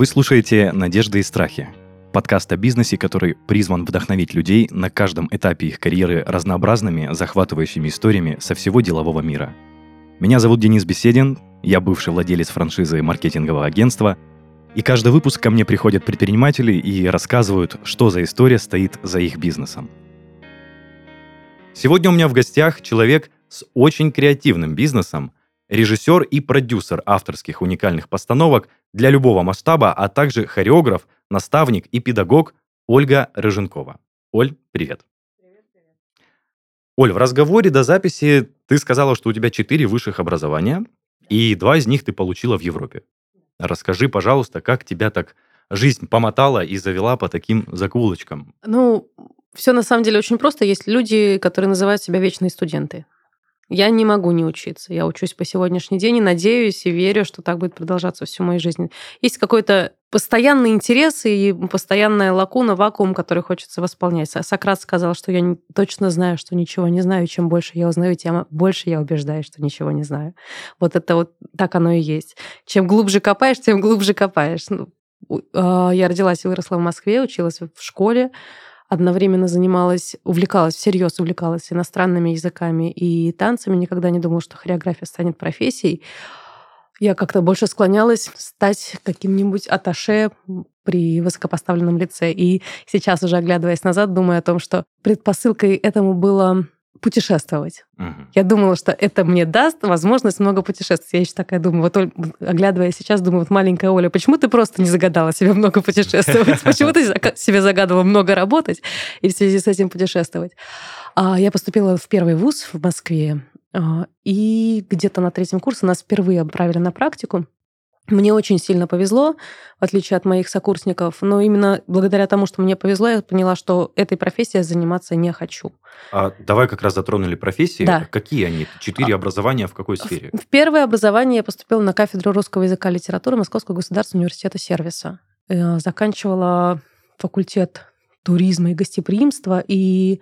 Вы слушаете «Надежды и страхи» – подкаст о бизнесе, который призван вдохновить людей на каждом этапе их карьеры разнообразными, захватывающими историями со всего делового мира. Меня зовут Денис Беседин, я бывший владелец франшизы маркетингового агентства, и каждый выпуск ко мне приходят предприниматели и рассказывают, что за история стоит за их бизнесом. Сегодня у меня в гостях человек с очень креативным бизнесом, режиссер и продюсер авторских уникальных постановок для любого масштаба, а также хореограф, наставник и педагог Ольга Рыженкова. Оль, привет. Привет, привет. Оль, в разговоре до записи ты сказала, что у тебя четыре высших образования, и два из них ты получила в Европе. Расскажи, пожалуйста, как тебя так жизнь помотала и завела по таким закулочкам? Ну, все на самом деле очень просто. Есть люди, которые называют себя вечные студенты. Я не могу не учиться. Я учусь по сегодняшний день и надеюсь и верю, что так будет продолжаться всю мою жизнь. Есть какой-то постоянный интерес и постоянная лакуна, вакуум, который хочется восполнять. Сократ сказал, что я точно знаю, что ничего не знаю. Чем больше я узнаю, тем больше я убеждаюсь, что ничего не знаю. Вот это вот так оно и есть. Чем глубже копаешь, тем глубже копаешь. Ну, а, я родилась и выросла в Москве, училась в школе одновременно занималась, увлекалась, всерьез увлекалась иностранными языками и танцами, никогда не думала, что хореография станет профессией. Я как-то больше склонялась стать каким-нибудь аташе при высокопоставленном лице. И сейчас, уже оглядываясь назад, думаю о том, что предпосылкой этому было путешествовать. Угу. Я думала, что это мне даст возможность много путешествовать. Я еще такая думаю, вот оглядывая сейчас, думаю, вот маленькая Оля, почему ты просто не загадала себе много путешествовать? Почему ты себе загадывала много работать и в связи с этим путешествовать? А, я поступила в первый вуз в Москве, а, и где-то на третьем курсе нас впервые отправили на практику. Мне очень сильно повезло, в отличие от моих сокурсников, но именно благодаря тому, что мне повезло, я поняла, что этой профессией заниматься не хочу. А давай как раз затронули профессии. Да. Какие они? Четыре а, образования в какой сфере? В первое образование я поступила на кафедру русского языка и литературы Московского государственного университета сервиса. Э, заканчивала факультет туризма и гостеприимства, и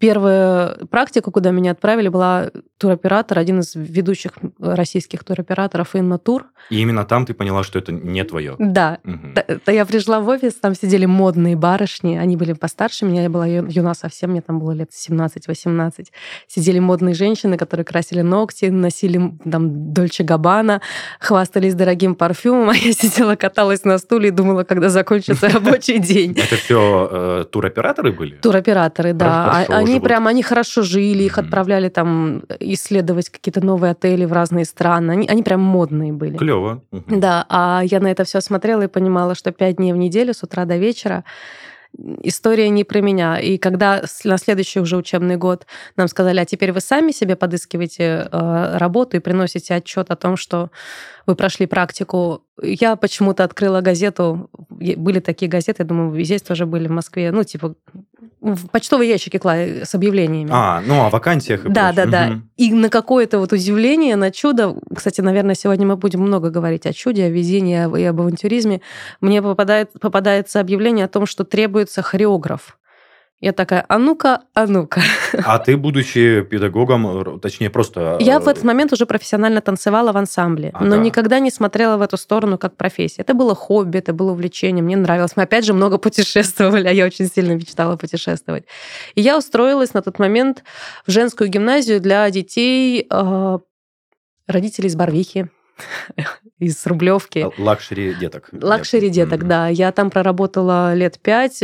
Первая практика, куда меня отправили, была туроператор, один из ведущих российских туроператоров Инна Тур. И именно там ты поняла, что это не твое. Да. Угу. Я пришла в офис, там сидели модные барышни, они были постарше меня, я была юна совсем, мне там было лет 17-18. Сидели модные женщины, которые красили ногти, носили там Дольче Габбана, хвастались дорогим парфюмом, а я сидела, каталась на стуле и думала, когда закончится рабочий день. Это все э, туроператоры были? Туроператоры, да. Они прям, они хорошо жили, их отправляли там исследовать какие-то новые отели в разные страны. Они, они прям модные были. Клево. Да, а я на это все смотрела и понимала, что пять дней в неделю с утра до вечера история не про меня. И когда на следующий уже учебный год нам сказали, а теперь вы сами себе подыскиваете э, работу и приносите отчет о том, что вы прошли практику. Я почему-то открыла газету, были такие газеты, я думаю, здесь тоже были в Москве, ну, типа, в почтовые ящики клали с объявлениями. А, ну, о вакансиях. И да, прочее. да, угу. да. И на какое-то вот удивление, на чудо, кстати, наверное, сегодня мы будем много говорить о чуде, о везении и об авантюризме, мне попадает, попадается объявление о том, что требуется хореограф. Я такая, а ну-ка, а ну-ка. А ты, будучи педагогом, точнее, просто... Я в этот момент уже профессионально танцевала в ансамбле, ага. но никогда не смотрела в эту сторону как профессия. Это было хобби, это было увлечение, мне нравилось. Мы, опять же, много путешествовали, а я очень сильно мечтала путешествовать. И я устроилась на тот момент в женскую гимназию для детей, э, родителей из Барвихи, из Рублевки. Luxury деток. Luxury деток, да. Я там проработала лет пять,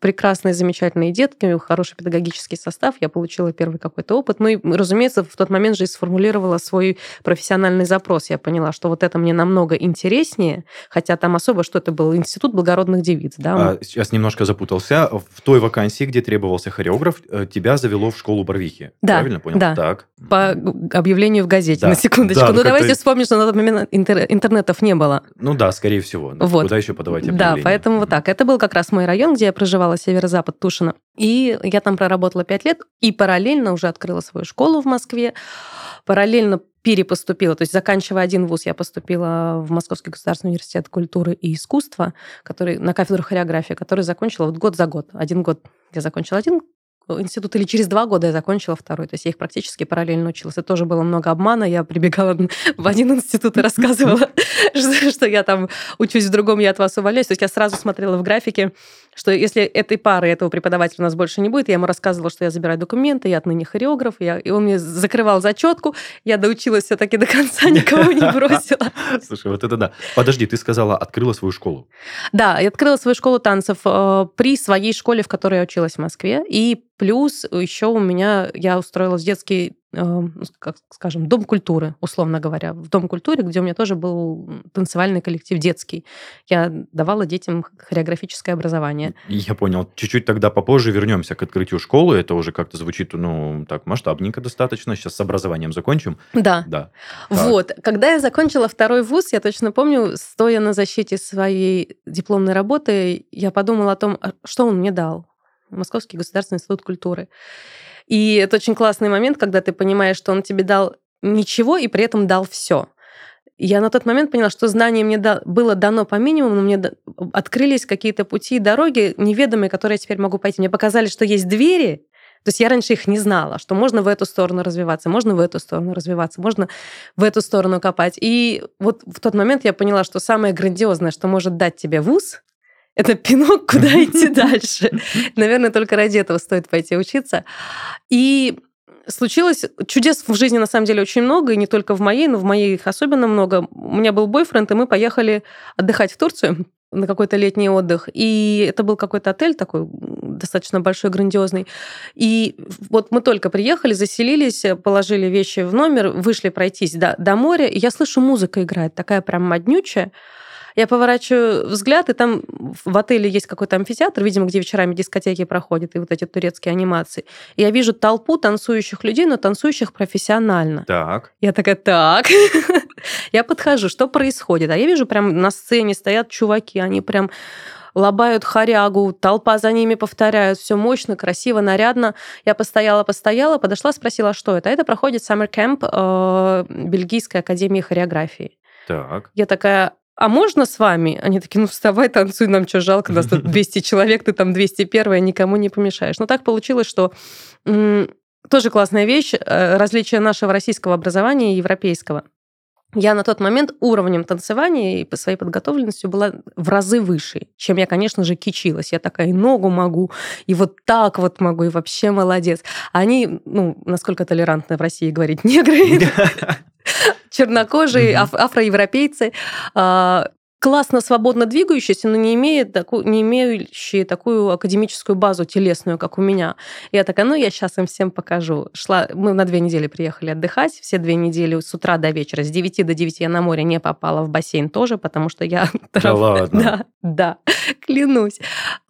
прекрасные, замечательные детки, хороший педагогический состав, я получила первый какой-то опыт. Ну и, разумеется, в тот момент же и сформулировала свой профессиональный запрос. Я поняла, что вот это мне намного интереснее, хотя там особо что это был институт благородных девиц. Да? А, сейчас немножко запутался. В той вакансии, где требовался хореограф, э, тебя завело в школу Барвихи. Да, Правильно понял? Да. Так. По объявлению в газете, да. на секундочку. Да, ну, давайте вспомним, что на тот момент интер- интернетов не было. Ну да, скорее всего. Вот. Куда еще подавать объявление? Да, поэтому вот так. Это был как раз мой район, где я проживала проживала северо-запад Тушино. И я там проработала пять лет и параллельно уже открыла свою школу в Москве. Параллельно перепоступила, то есть заканчивая один вуз, я поступила в Московский государственный университет культуры и искусства, который на кафедру хореографии, который закончила вот год за год. Один год я закончила один институт, или через два года я закончила второй. То есть я их практически параллельно училась. Это тоже было много обмана. Я прибегала в один институт и рассказывала, что я там учусь в другом, я от вас увольняюсь. То есть я сразу смотрела в графике, что если этой пары, этого преподавателя у нас больше не будет, я ему рассказывала, что я забираю документы, я отныне хореограф, я, и он мне закрывал зачетку, я доучилась все-таки до конца, никого не бросила. Слушай, вот это да. Подожди, ты сказала, открыла свою школу. Да, я открыла свою школу танцев э, при своей школе, в которой я училась в Москве, и плюс еще у меня, я устроилась в детский ну, как скажем, дом культуры, условно говоря. В дом культуры, где у меня тоже был танцевальный коллектив детский. Я давала детям хореографическое образование. Я понял. Чуть-чуть тогда попозже вернемся к открытию школы. Это уже как-то звучит, ну, так, масштабненько достаточно. Сейчас с образованием закончим. Да. Да. Вот. Когда я закончила второй вуз, я точно помню, стоя на защите своей дипломной работы, я подумала о том, а что он мне дал. Московский государственный институт культуры. И это очень классный момент, когда ты понимаешь, что он тебе дал ничего и при этом дал все. Я на тот момент поняла, что знание мне да, было дано по минимуму, но мне открылись какие-то пути и дороги неведомые, которые я теперь могу пойти. Мне показали, что есть двери, то есть я раньше их не знала, что можно в эту сторону развиваться, можно в эту сторону развиваться, можно в эту сторону копать. И вот в тот момент я поняла, что самое грандиозное, что может дать тебе вуз, это пинок, куда идти дальше. Наверное, только ради этого стоит пойти учиться. И случилось чудес в жизни на самом деле очень много, и не только в моей, но в моей их особенно много. У меня был бойфренд, и мы поехали отдыхать в Турцию на какой-то летний отдых. И это был какой-то отель такой достаточно большой, грандиозный. И вот мы только приехали, заселились, положили вещи в номер, вышли пройтись до, до моря, и я слышу, музыка играет, такая прям моднючая. Я поворачиваю взгляд, и там в отеле есть какой-то амфитеатр, видимо, где вечерами дискотеки проходят, и вот эти турецкие анимации. И я вижу толпу танцующих людей, но танцующих профессионально. Так. Я такая, так. я подхожу, что происходит? А я вижу, прям на сцене стоят чуваки, они прям лобают хорягу, толпа за ними повторяют, все мощно, красиво, нарядно. Я постояла, постояла, подошла, спросила, что это. Это проходит Summer Camp э, Бельгийской академии хореографии. Так. Я такая, а можно с вами? Они такие, ну вставай, танцуй, нам что, жалко, нас тут 200 человек, ты там 201 никому не помешаешь. Но так получилось, что тоже классная вещь, э, различие нашего российского образования и европейского. Я на тот момент уровнем танцевания и по своей подготовленностью была в разы выше, чем я, конечно же, кичилась. Я такая, и ногу могу, и вот так вот могу, и вообще молодец. Они, ну, насколько толерантно в России говорить, негры, чернокожие, аф- афроевропейцы, а, классно, свободно двигающиеся, но не, имеют таку, не имеющие такую академическую базу телесную, как у меня. Я такая, ну, я сейчас им всем покажу. Шла, мы на две недели приехали отдыхать, все две недели с утра до вечера, с 9 до 9 я на море не попала, в бассейн тоже, потому что я... Да ладно? Да, да, клянусь.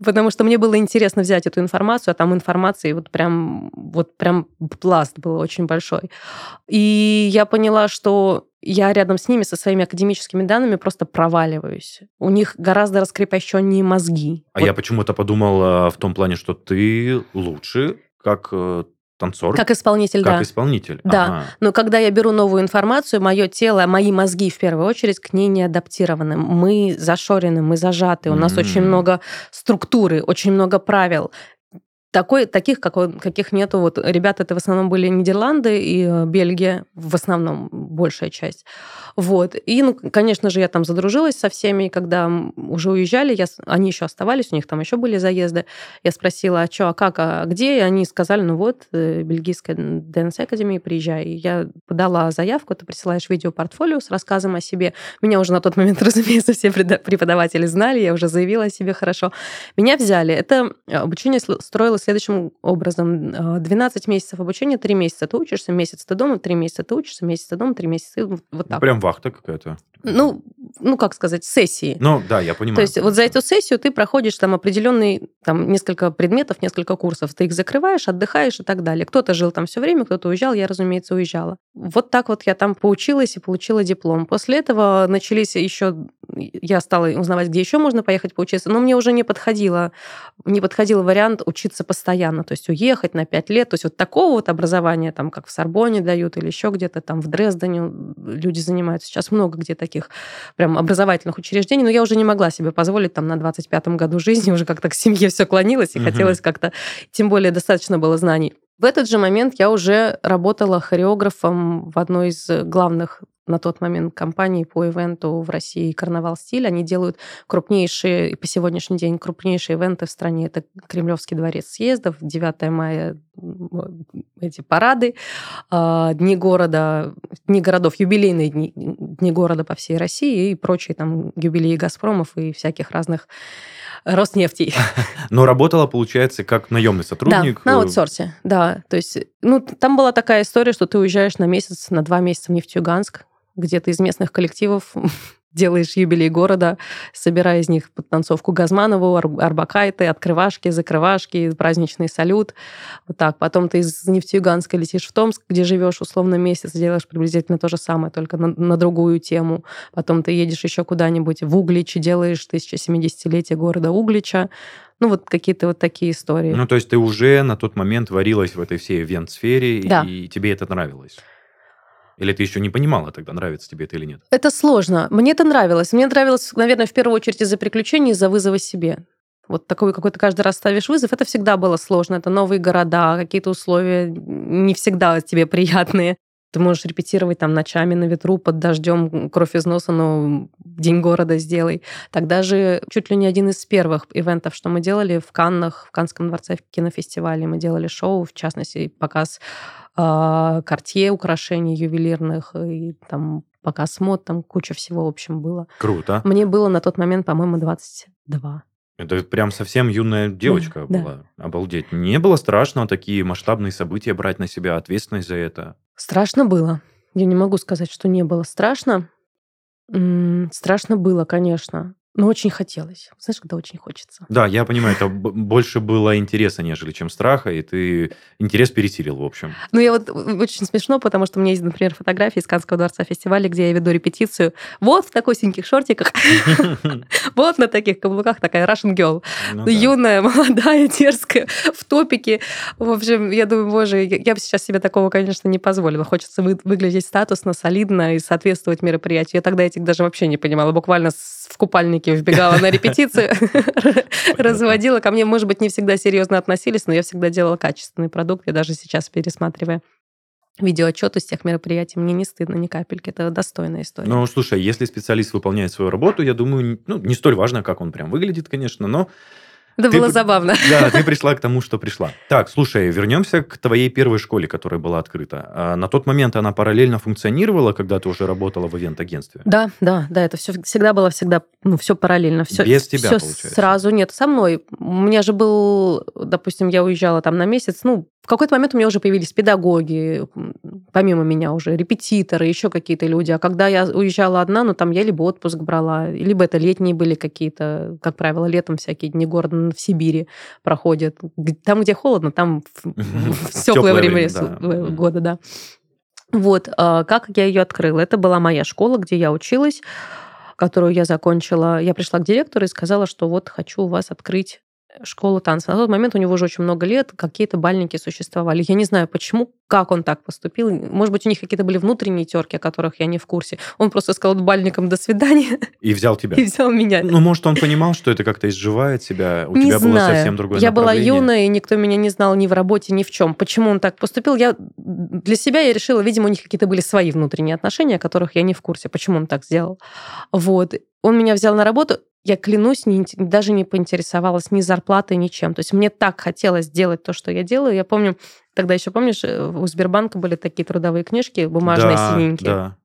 Потому что мне было интересно взять эту информацию, а там информации вот прям, вот прям пласт был очень большой. И я поняла, что я рядом с ними со своими академическими данными просто проваливаюсь. У них гораздо раскрепощеннее мозги. А вот. я почему-то подумал в том плане, что ты лучше как э, танцор. Как исполнитель, как да. исполнитель. Да. Ага. Но когда я беру новую информацию, мое тело, мои мозги в первую очередь к ней не адаптированы. Мы зашорены, мы зажаты. У нас mm-hmm. очень много структуры, очень много правил такой, таких, как, каких нету. Вот ребята, это в основном были Нидерланды и э, Бельгия, в основном большая часть. Вот. И, ну, конечно же, я там задружилась со всеми, когда уже уезжали, я, они еще оставались, у них там еще были заезды. Я спросила, а что, а как, а где? И они сказали, ну вот, э, бельгийская ДНС Академия, приезжай. И я подала заявку, ты присылаешь видеопортфолио с рассказом о себе. Меня уже на тот момент, разумеется, все преподаватели знали, я уже заявила о себе хорошо. Меня взяли. Это обучение строилось следующим образом. 12 а, месяцев обучения, 3 месяца ты учишься, месяц ты дома, 3 месяца ты учишься, месяц ты дома, 3 месяца. Вот так. Прям вахта какая-то. Ну, ну, как сказать, сессии. Ну, да, я понимаю. То есть вот за эту сессию ты проходишь там определенный, там, несколько предметов, несколько курсов. Ты их закрываешь, отдыхаешь и так далее. Кто-то жил там все время, кто-то уезжал, я, разумеется, уезжала. Вот так вот я там поучилась и получила диплом. После этого начались еще... Я стала узнавать, где еще можно поехать поучиться, но мне уже не подходило, не подходил вариант учиться постоянно, то есть уехать на 5 лет, то есть вот такого вот образования, там, как в Сорбоне дают или еще где-то, там, в Дрездене люди занимаются. Сейчас много где таких прям образовательных учреждений, но я уже не могла себе позволить там на 25-м году жизни, уже как-то к семье все клонилось, и угу. хотелось как-то, тем более достаточно было знаний. В этот же момент я уже работала хореографом в одной из главных на тот момент компании по ивенту в России «Карнавал стиль». Они делают крупнейшие, по сегодняшний день крупнейшие ивенты в стране. Это Кремлевский дворец съездов, 9 мая эти парады, а, дни города, дни городов, юбилейные дни, дни города по всей России и прочие там юбилеи «Газпромов» и всяких разных Роснефтей. Но работала, получается, как наемный сотрудник? Да, на аутсорсе, да. То есть, ну, там была такая история, что ты уезжаешь на месяц, на два месяца в Нефтеюганск, где-то из местных коллективов делаешь юбилей города, собирая из них подтанцовку Газманову, арбакайты, открывашки, закрывашки, праздничный салют. Вот так. Потом ты из Нефтеюганска летишь в Томск, где живешь условно месяц, делаешь приблизительно то же самое, только на, на другую тему. Потом ты едешь еще куда-нибудь в Углич, делаешь 1070-летие города Углича. Ну, вот какие-то вот такие истории. Ну, то есть ты уже на тот момент варилась в этой всей ивент-сфере, да. и тебе это нравилось? Или ты еще не понимала тогда, нравится тебе это или нет? Это сложно. Мне это нравилось. Мне нравилось, наверное, в первую очередь из-за приключений, из-за вызова себе. Вот такой какой-то каждый раз ставишь вызов, это всегда было сложно. Это новые города, какие-то условия не всегда тебе приятные. Ты можешь репетировать там ночами на ветру, под дождем, кровь из носа, но день города сделай. Тогда же чуть ли не один из первых ивентов, что мы делали в Каннах, в Канском дворце в кинофестивале. Мы делали шоу, в частности, показ э, украшений ювелирных, и там показ мод, там куча всего, в общем, было. Круто. Мне было на тот момент, по-моему, 22. Это прям совсем юная девочка да, была. Да. Обалдеть. Не было страшно такие масштабные события брать на себя ответственность за это? Страшно было. Я не могу сказать, что не было страшно. М-м, страшно было, конечно. Но очень хотелось. Знаешь, когда очень хочется. Да, я понимаю, это больше было интереса, нежели чем страха, и ты интерес пересилил, в общем. Ну, я вот очень смешно, потому что у меня есть, например, фотографии из Канского дворца фестиваля, где я веду репетицию. Вот в такой синьких шортиках, вот на таких каблуках такая Russian girl. Ну Юная, молодая, дерзкая, в топике. В общем, я думаю, боже, я бы сейчас себе такого, конечно, не позволила. Хочется выглядеть статусно, солидно и соответствовать мероприятию. Я тогда этих даже вообще не понимала. Буквально в купальнике вбегала на репетицию, разводила. Ко мне, может быть, не всегда серьезно относились, но я всегда делала качественный продукт. Я даже сейчас пересматривая видеоотчеты с тех мероприятий, мне не стыдно ни капельки. Это достойная история. Ну, слушай, если специалист выполняет свою работу, я думаю, ну, не столь важно, как он прям выглядит, конечно, но это ты, было забавно. Да, ты пришла к тому, что пришла. Так, слушай, вернемся к твоей первой школе, которая была открыта. А на тот момент она параллельно функционировала, когда ты уже работала в ивент-агентстве? Да, да, да, это все всегда было всегда, ну, все параллельно. Все, Без тебя, все получается? сразу нет, со мной. У меня же был, допустим, я уезжала там на месяц, ну, какой-то момент у меня уже появились педагоги, помимо меня уже репетиторы, еще какие-то люди. А когда я уезжала одна, ну там я либо отпуск брала, либо это летние были какие-то, как правило, летом всякие дни города в Сибири проходят. Там, где холодно, там в теплое время года, да. Вот, а, как я ее открыла? Это была моя школа, где я училась которую я закончила, я пришла к директору и сказала, что вот хочу у вас открыть школу танца. На тот момент у него уже очень много лет, какие-то бальники существовали. Я не знаю, почему, как он так поступил. Может быть, у них какие-то были внутренние терки, о которых я не в курсе. Он просто сказал бальникам «до свидания». И взял тебя. И взял меня. Ну, может, он понимал, что это как-то изживает себя? У не тебя знаю. было совсем другое Я была юная, и никто меня не знал ни в работе, ни в чем. Почему он так поступил? Я для себя я решила, видимо, у них какие-то были свои внутренние отношения, о которых я не в курсе, почему он так сделал. Вот. Он меня взял на работу, я клянусь, не, даже не поинтересовалась ни зарплатой, ничем. То есть мне так хотелось сделать то, что я делаю. Я помню, тогда еще помнишь, э, у Сбербанка были такие трудовые книжки бумажные, да, синенькие. Да.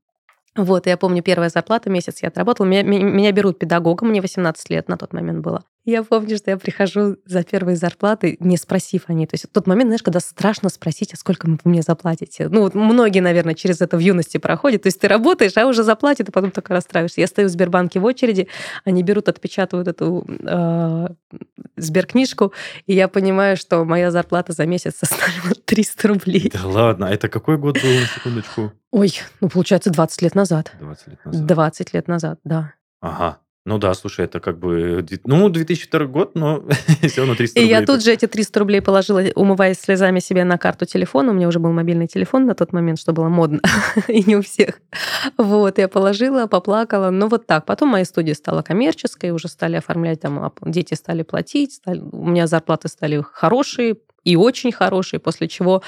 Вот, я помню, первая зарплата, месяц я отработала. Меня, меня берут педагогом, мне 18 лет на тот момент было. Я помню, что я прихожу за первой зарплатой, не спросив о ней. То есть тот момент, знаешь, когда страшно спросить, а сколько вы мне заплатите. Ну, вот многие, наверное, через это в юности проходят. То есть ты работаешь, а уже заплатят, и потом только расстраиваешься. Я стою в Сбербанке в очереди, они берут, отпечатывают эту э, Сберкнижку, и я понимаю, что моя зарплата за месяц составила 300 рублей. Да ладно, а это какой год был, на секундочку? Ой, ну, получается, 20 лет назад. 20 лет назад. 20 лет назад, да. Ага. Ну да, слушай, это как бы, ну, 2002 год, но все равно 300 И рублей. я тут же эти 300 рублей положила, умываясь слезами себе на карту телефона. У меня уже был мобильный телефон на тот момент, что было модно, и не у всех. Вот, я положила, поплакала. Ну, вот так. Потом моя студия стала коммерческой, уже стали оформлять, там, дети стали платить, стали, у меня зарплаты стали хорошие, и очень хорошие, после чего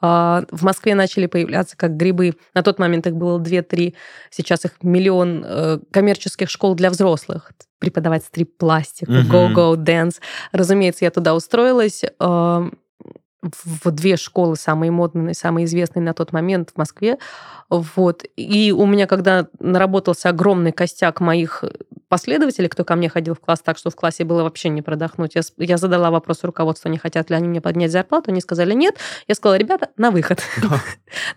э, в Москве начали появляться как грибы. На тот момент их было 2-3, сейчас их миллион э, коммерческих школ для взрослых. Преподавать стрип-пластику, mm-hmm. go-go, dance. Разумеется, я туда устроилась. Э, в две школы самые модные, самые известные на тот момент в Москве. Вот. И у меня, когда наработался огромный костяк моих последователей, кто ко мне ходил в класс, так что в классе было вообще не продохнуть. Я, я задала вопрос руководству, не хотят ли они мне поднять зарплату. Они сказали нет. Я сказала, ребята, на выход.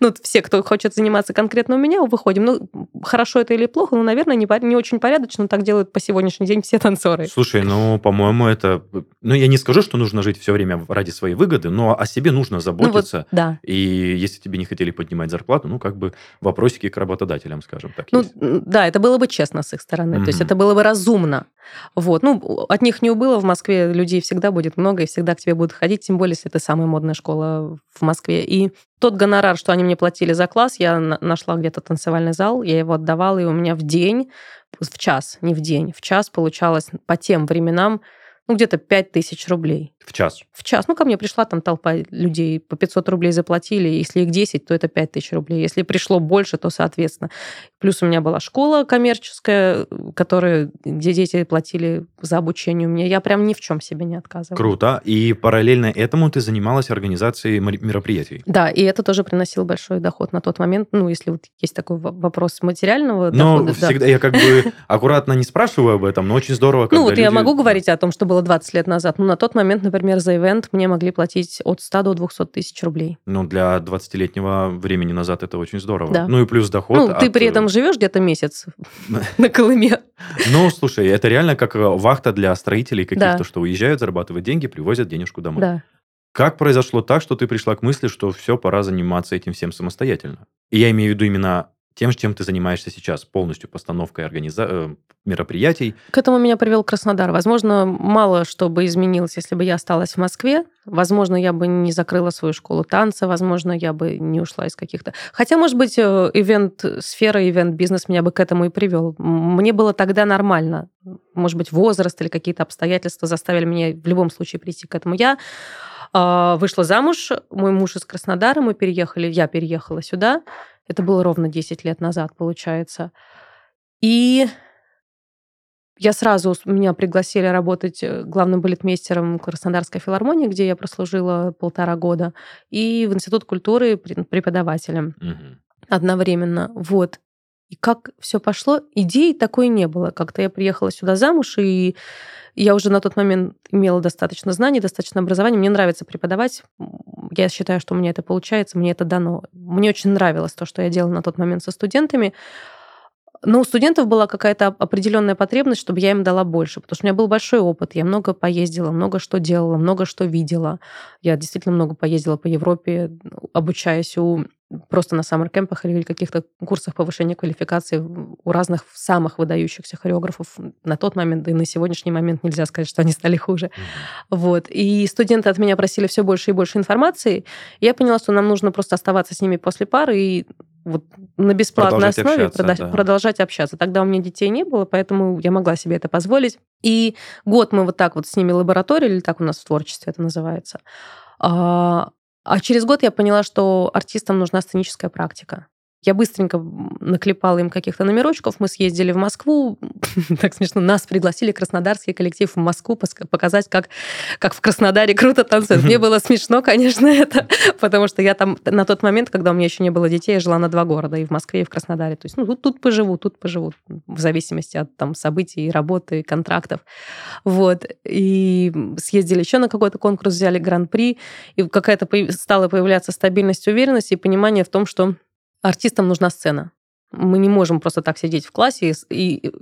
Ну, все, кто хочет заниматься конкретно у меня, выходим. Ну, хорошо это или плохо, ну, наверное, не, очень порядочно. Так делают по сегодняшний день все танцоры. Слушай, ну, по-моему, это... Ну, я не скажу, что нужно жить все время ради своей выгоды, но о себе нужно заботиться. Ну, вот, да. И если тебе не хотели поднимать зарплату, ну, как бы вопросики к работодателям, скажем так. Ну, да, это было бы честно с их стороны. То есть это было бы разумно. Вот. Ну, от них не убыло. В Москве людей всегда будет много, и всегда к тебе будут ходить, тем более, если это самая модная школа в Москве. И тот гонорар, что они мне платили за класс, я нашла где-то танцевальный зал, я его отдавала, и у меня в день, в час, не в день, в час получалось по тем временам ну, где-то 5 тысяч рублей. В час? В час. Ну, ко мне пришла там толпа людей, по 500 рублей заплатили. Если их 10, то это 5 тысяч рублей. Если пришло больше, то соответственно. Плюс у меня была школа коммерческая, которая, где дети платили за обучение у меня. Я прям ни в чем себе не отказывала. Круто. И параллельно этому ты занималась организацией мероприятий? Да, и это тоже приносило большой доход на тот момент. Ну, если вот есть такой вопрос материального но дохода. всегда да. я как бы аккуратно не спрашиваю об этом, но очень здорово, Ну, вот я могу говорить о том, что было 20 лет назад. Ну, на тот момент, например, за ивент мне могли платить от 100 до 200 тысяч рублей. Ну, для 20-летнего времени назад это очень здорово. Да. Ну, и плюс доход. Ну, ты при э, этом живешь где-то месяц на Колыме. Ну, слушай, это реально как вахта для строителей каких-то, что уезжают, зарабатывать деньги, привозят денежку домой. Да. Как произошло так, что ты пришла к мысли, что все, пора заниматься этим всем самостоятельно? И я имею в виду именно тем, чем ты занимаешься сейчас, полностью постановкой организа... Э, мероприятий. К этому меня привел Краснодар. Возможно, мало что бы изменилось, если бы я осталась в Москве. Возможно, я бы не закрыла свою школу танца, возможно, я бы не ушла из каких-то... Хотя, может быть, э, ивент-сфера, ивент-бизнес меня бы к этому и привел. Мне было тогда нормально. Может быть, возраст или какие-то обстоятельства заставили меня в любом случае прийти к этому. Я а, вышла замуж, мой муж из Краснодара, мы переехали, я переехала сюда. Это было ровно 10 лет назад, получается. И я сразу, меня пригласили работать э, главным балетмейстером Краснодарской филармонии, где я прослужила полтора года, и в Институт культуры преподавателем угу. одновременно. Вот. И как все пошло, идеи такой не было. Как-то я приехала сюда замуж, и я уже на тот момент имела достаточно знаний, достаточно образования. Мне нравится преподавать. Я считаю, что у меня это получается, мне это дано. Мне очень нравилось то, что я делала на тот момент со студентами. Но у студентов была какая-то определенная потребность, чтобы я им дала больше, потому что у меня был большой опыт. Я много поездила, много что делала, много что видела. Я действительно много поездила по Европе, обучаясь у просто на саммер-кемпах или каких-то курсах повышения квалификации у разных самых выдающихся хореографов на тот момент, да и на сегодняшний момент нельзя сказать, что они стали хуже. Mm-hmm. Вот. И студенты от меня просили все больше и больше информации. И я поняла, что нам нужно просто оставаться с ними после пары и вот на бесплатной продолжать основе общаться, прода- да. продолжать общаться. Тогда у меня детей не было, поэтому я могла себе это позволить. И год мы вот так вот с ними лабораторили, или так у нас в творчестве это называется. А, а через год я поняла, что артистам нужна сценическая практика. Я быстренько наклепала им каких-то номерочков. Мы съездили в Москву. так смешно. Нас пригласили краснодарский коллектив в Москву показать, как, как в Краснодаре круто танцуют. Мне было смешно, конечно, это, потому что я там на тот момент, когда у меня еще не было детей, я жила на два города, и в Москве, и в Краснодаре. То есть, ну, тут, тут поживу, тут поживу, в зависимости от там событий, работы, контрактов. Вот. И съездили еще на какой-то конкурс, взяли гран-при, и какая-то стала появляться стабильность, уверенность и понимание в том, что артистам нужна сцена. Мы не можем просто так сидеть в классе и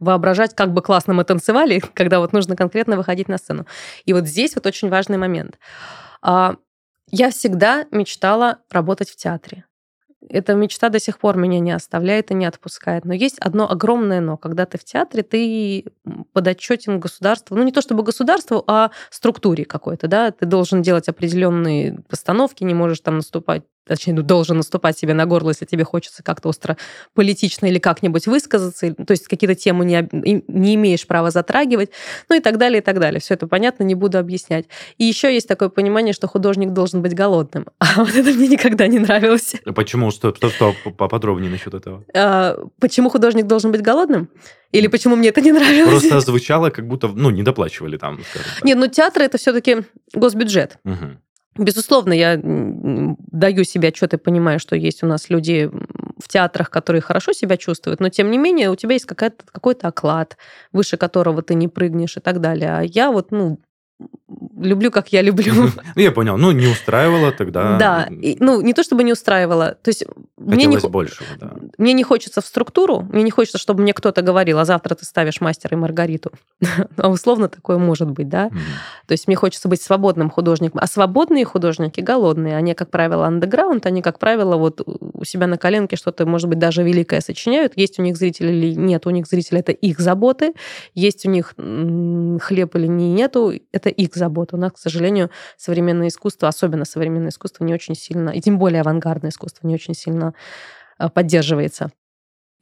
воображать, как бы классно мы танцевали, когда вот нужно конкретно выходить на сцену. И вот здесь вот очень важный момент. А, я всегда мечтала работать в театре. эта мечта до сих пор меня не оставляет и не отпускает. Но есть одно огромное но. Когда ты в театре, ты подотчетен государству. Ну, не то чтобы государству, а структуре какой-то, да. Ты должен делать определенные постановки, не можешь там наступать точнее, должен наступать себе на горло, если тебе хочется как-то остро политично или как-нибудь высказаться, то есть какие-то темы не, не имеешь права затрагивать, ну и так далее, и так далее. Все это понятно, не буду объяснять. И еще есть такое понимание, что художник должен быть голодным. А вот это мне никогда не нравилось. А почему? Что, что, что поподробнее насчет этого? А, почему художник должен быть голодным? Или почему мне это не нравилось? Просто звучало, как будто, ну, не доплачивали там. Нет, ну театр это все-таки госбюджет. Угу. Безусловно, я даю себе отчет и понимаю, что есть у нас люди в театрах, которые хорошо себя чувствуют, но тем не менее у тебя есть какой-то оклад, выше которого ты не прыгнешь и так далее. А я вот, ну, люблю, как я люблю. Ну, я понял. Ну, не устраивало тогда. Да. И, ну, не то чтобы не устраивало. То есть мне не, большего, да. Мне не хочется в структуру, мне не хочется, чтобы мне кто-то говорил, а завтра ты ставишь мастера и Маргариту. а условно такое может быть, да? То есть мне хочется быть свободным художником. А свободные художники голодные. Они, как правило, андеграунд, они, как правило, вот у себя на коленке что-то, может быть, даже великое сочиняют. Есть у них зрители или нет, у них зрители это их заботы. Есть у них хлеб или не нету, это их забота. У нас, к сожалению, современное искусство, особенно современное искусство, не очень сильно, и тем более авангардное искусство, не очень сильно э, поддерживается.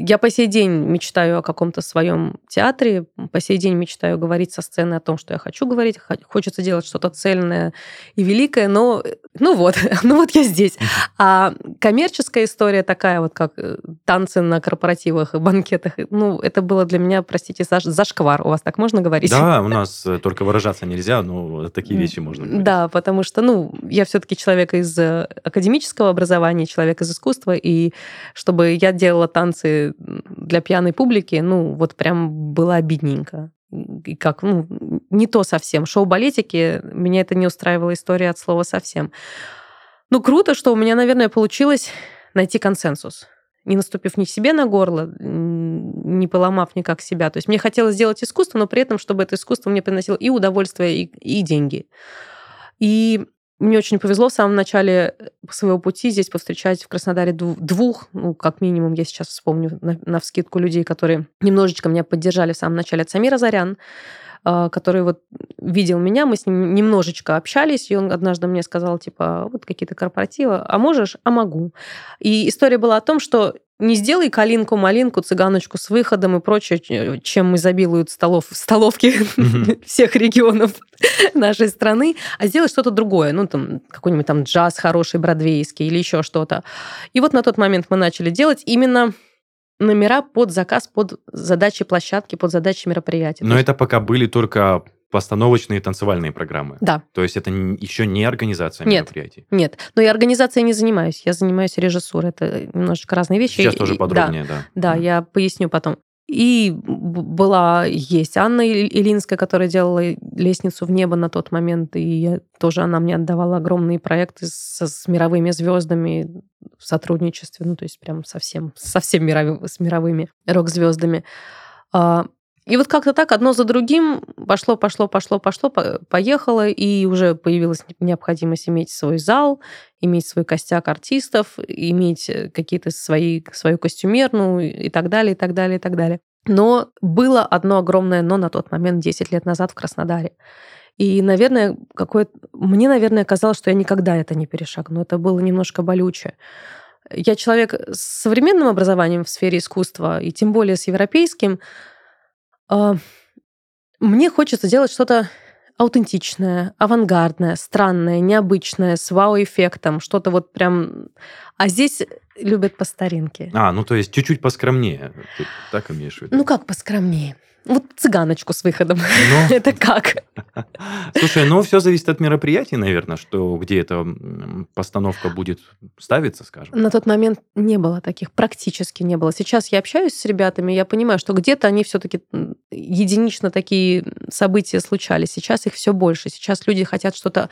Я по сей день мечтаю о каком-то своем театре, по сей день мечтаю говорить со сцены о том, что я хочу говорить, хочется делать что-то цельное и великое, но ну вот, ну вот я здесь. А коммерческая история такая вот, как э, танцы на корпоративах и банкетах, ну это было для меня, простите, зашквар. У вас так можно говорить? Да, у нас э, только выражаться нельзя, но такие вещи можно говорить. Да, потому что, ну, я все-таки человек из э, академического образования, человек из искусства, и чтобы я делала танцы для пьяной публики, ну, вот прям было обидненько. И как, ну, не то совсем. Шоу-балетики, меня это не устраивала история от слова совсем. Ну, круто, что у меня, наверное, получилось найти консенсус не наступив ни себе на горло, не поломав никак себя. То есть мне хотелось сделать искусство, но при этом, чтобы это искусство мне приносило и удовольствие, и, и деньги. И мне очень повезло в самом начале э, своего пути здесь повстречать в Краснодаре двух, ну, как минимум, я сейчас вспомню на, на вскидку людей, которые немножечко меня поддержали в самом начале. Это Самир Азарян, а, который вот видел меня, мы с ним немножечко общались, и он однажды мне сказал, типа, вот какие-то корпоративы, а можешь? А могу. И история была о том, что не сделай калинку, малинку, цыганочку с выходом и прочее, чем изобилуют столов, столовки всех регионов нашей страны, а сделай что-то другое, ну, там, какой-нибудь там джаз хороший, бродвейский или еще что-то. И вот на тот момент мы начали делать именно номера под заказ, под задачи площадки, под задачи мероприятия. Но это пока были только постановочные танцевальные программы. Да. То есть это еще не организация нет, мероприятий. Нет, но я организацией не занимаюсь. Я занимаюсь режиссурой. Это немножечко разные вещи. Сейчас и, тоже подробнее, да. Да, да mm. я поясню потом. И была, есть Анна Илинская, которая делала «Лестницу в небо» на тот момент, и я, тоже она мне отдавала огромные проекты с, с мировыми звездами в сотрудничестве, ну, то есть прям совсем, совсем мировыми, с мировыми рок-звездами. И вот как-то так одно за другим пошло, пошло, пошло, пошло, поехало, и уже появилась необходимость иметь свой зал, иметь свой костяк артистов, иметь э, какие-то свои, свою костюмерную и так далее, и так далее, и так далее. Но было одно огромное но на тот момент, 10 лет назад в Краснодаре. И, наверное, какое мне, наверное, казалось, что я никогда это не перешагну. Это было немножко болюче. Я человек с современным образованием в сфере искусства, и тем более с европейским, мне хочется делать что-то аутентичное, авангардное, странное, необычное, с вау-эффектом, что-то вот прям... А здесь любят по старинке. А, ну то есть чуть-чуть поскромнее, ты так имеешь в виду? Ну как поскромнее? Вот цыганочку с выходом. Ну, это как? Слушай, ну все зависит от мероприятий, наверное, что где эта постановка будет ставиться, скажем. На тот момент не было таких, практически не было. Сейчас я общаюсь с ребятами, я понимаю, что где-то они все-таки единично такие события случались. Сейчас их все больше. Сейчас люди хотят что-то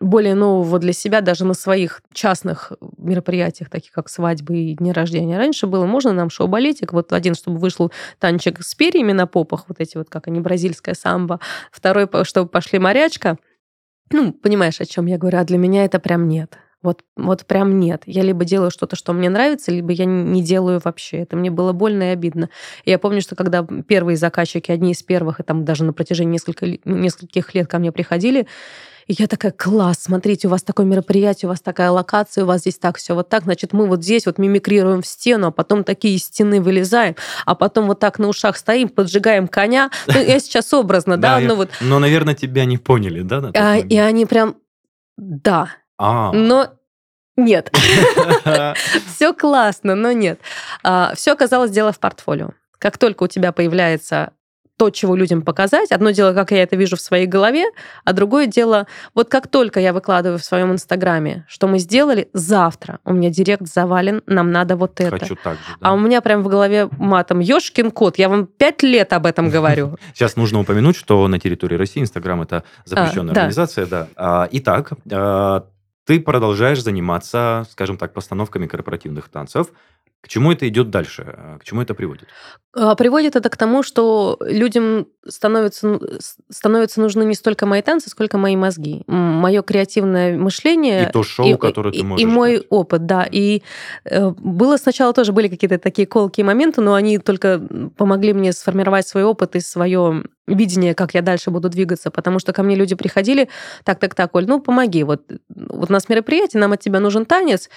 более нового для себя даже на своих частных мероприятиях, таких как свадьбы и дни рождения. Раньше было, можно нам шоу-балетик, вот один, чтобы вышел танчик с перьями на попах, вот эти вот, как они, бразильская самбо. Второй, чтобы пошли морячка. Ну, понимаешь, о чем я говорю, а для меня это прям нет. Вот, вот прям нет. Я либо делаю что-то, что мне нравится, либо я не делаю вообще. Это мне было больно и обидно. И я помню, что когда первые заказчики, одни из первых, и там даже на протяжении несколько, нескольких лет ко мне приходили, и я такая, класс, смотрите, у вас такое мероприятие, у вас такая локация, у вас здесь так все вот так, значит, мы вот здесь вот мимикрируем в стену, а потом такие из стены вылезаем, а потом вот так на ушах стоим, поджигаем коня. Ну, я сейчас образно, да, ну вот. Но, наверное, тебя не поняли, да? А, и они прям, да. А. Но нет. Все классно, но нет. А, Все оказалось дело в портфолио. Как только у тебя появляется то, чего людям показать. Одно дело, как я это вижу в своей голове, а другое дело, вот как только я выкладываю в своем инстаграме, что мы сделали, завтра у меня директ завален, нам надо вот это. Хочу так же, да. А у меня прям в голове матом, ёшкин кот, я вам пять лет об этом говорю. Сейчас нужно упомянуть, что на территории России Инстаграм это запрещенная а, организация, да. А, итак, ты продолжаешь заниматься, скажем так, постановками корпоративных танцев. К чему это идет дальше? К чему это приводит? А, приводит это к тому, что людям становятся, ну, становятся нужны не столько мои танцы, сколько мои мозги. Мое креативное мышление. И то шоу, и, которое ты можешь И мой дать. опыт, да. И э, было сначала тоже были какие-то такие колкие моменты, но они только помогли мне сформировать свой опыт и свое видение, как я дальше буду двигаться, потому что ко мне люди приходили, так, так, так, Оль, ну помоги, вот, вот у нас мероприятие, нам от тебя нужен танец,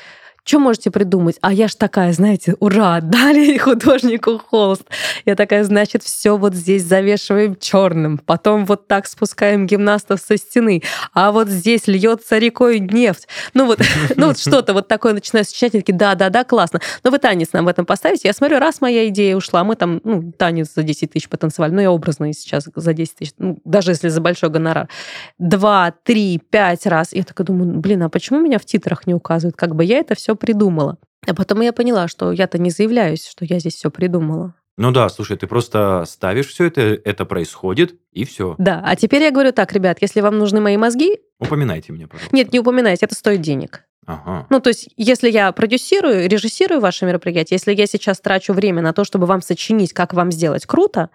что можете придумать? А я ж такая, знаете, ура, дали художнику холст. Я такая, значит, все вот здесь завешиваем черным, потом вот так спускаем гимнастов со стены, а вот здесь льется рекой нефть. Ну вот, ну вот что-то вот такое начинаю сочинять, такие, да-да-да, классно. Но вы танец нам в этом поставите. Я смотрю, раз моя идея ушла, мы там, ну, танец за 10 тысяч потанцевали, ну, я образно сейчас за 10 тысяч, ну, даже если за большой гонорар. Два, три, пять раз. Я такая думаю, блин, а почему меня в титрах не указывают? Как бы я это все все придумала. А потом я поняла, что я-то не заявляюсь, что я здесь все придумала. Ну да, слушай, ты просто ставишь все это, это происходит, и все. Да, а теперь я говорю так, ребят, если вам нужны мои мозги... Упоминайте мне, пожалуйста. Нет, не упоминайте, это стоит денег. Ага. Ну, то есть, если я продюсирую, режиссирую ваше мероприятие, если я сейчас трачу время на то, чтобы вам сочинить, как вам сделать круто,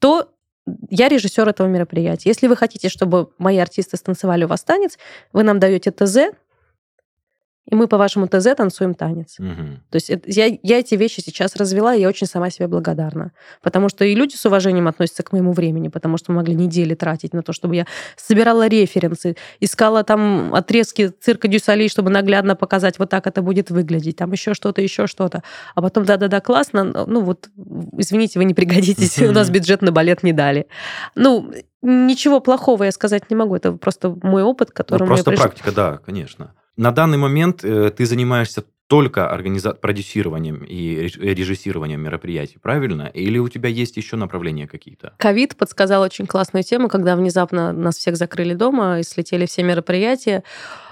то я режиссер этого мероприятия. Если вы хотите, чтобы мои артисты станцевали у вас танец, вы нам даете ТЗ, и мы по вашему ТЗ танцуем танец. Угу. То есть это, я, я эти вещи сейчас развела, и я очень сама себе благодарна. Потому что и люди с уважением относятся к моему времени, потому что мы могли недели тратить на то, чтобы я собирала референсы, искала там отрезки цирка Дюсали, чтобы наглядно показать, вот так это будет выглядеть, там еще что-то, еще что-то. А потом, да-да-да, классно, ну вот, извините, вы не пригодитесь, у нас бюджет на балет не дали. Ну, ничего плохого я сказать не могу, это просто мой опыт, который ну, просто практика, да, конечно. На данный момент э, ты занимаешься только организа... продюсированием и режиссированием мероприятий, правильно? Или у тебя есть еще направления какие-то? Ковид подсказал очень классную тему, когда внезапно нас всех закрыли дома и слетели все мероприятия.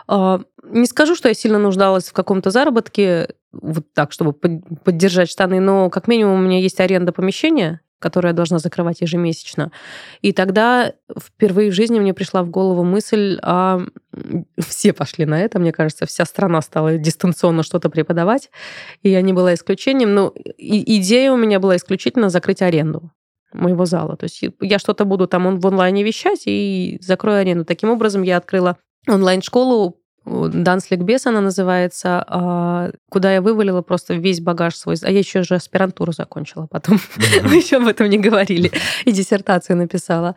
А, не скажу, что я сильно нуждалась в каком-то заработке, вот так, чтобы поддержать штаны, но как минимум у меня есть аренда помещения, которую я должна закрывать ежемесячно. И тогда впервые в жизни мне пришла в голову мысль, а все пошли на это, мне кажется, вся страна стала дистанционно что-то преподавать, и я не была исключением. Но идея у меня была исключительно закрыть аренду моего зала. То есть я что-то буду там в онлайне вещать и закрою аренду. Таким образом, я открыла онлайн-школу Данс Ликбез она называется, а, куда я вывалила просто весь багаж свой. А я еще же аспирантуру закончила потом. Мы еще об этом не говорили. И диссертацию написала.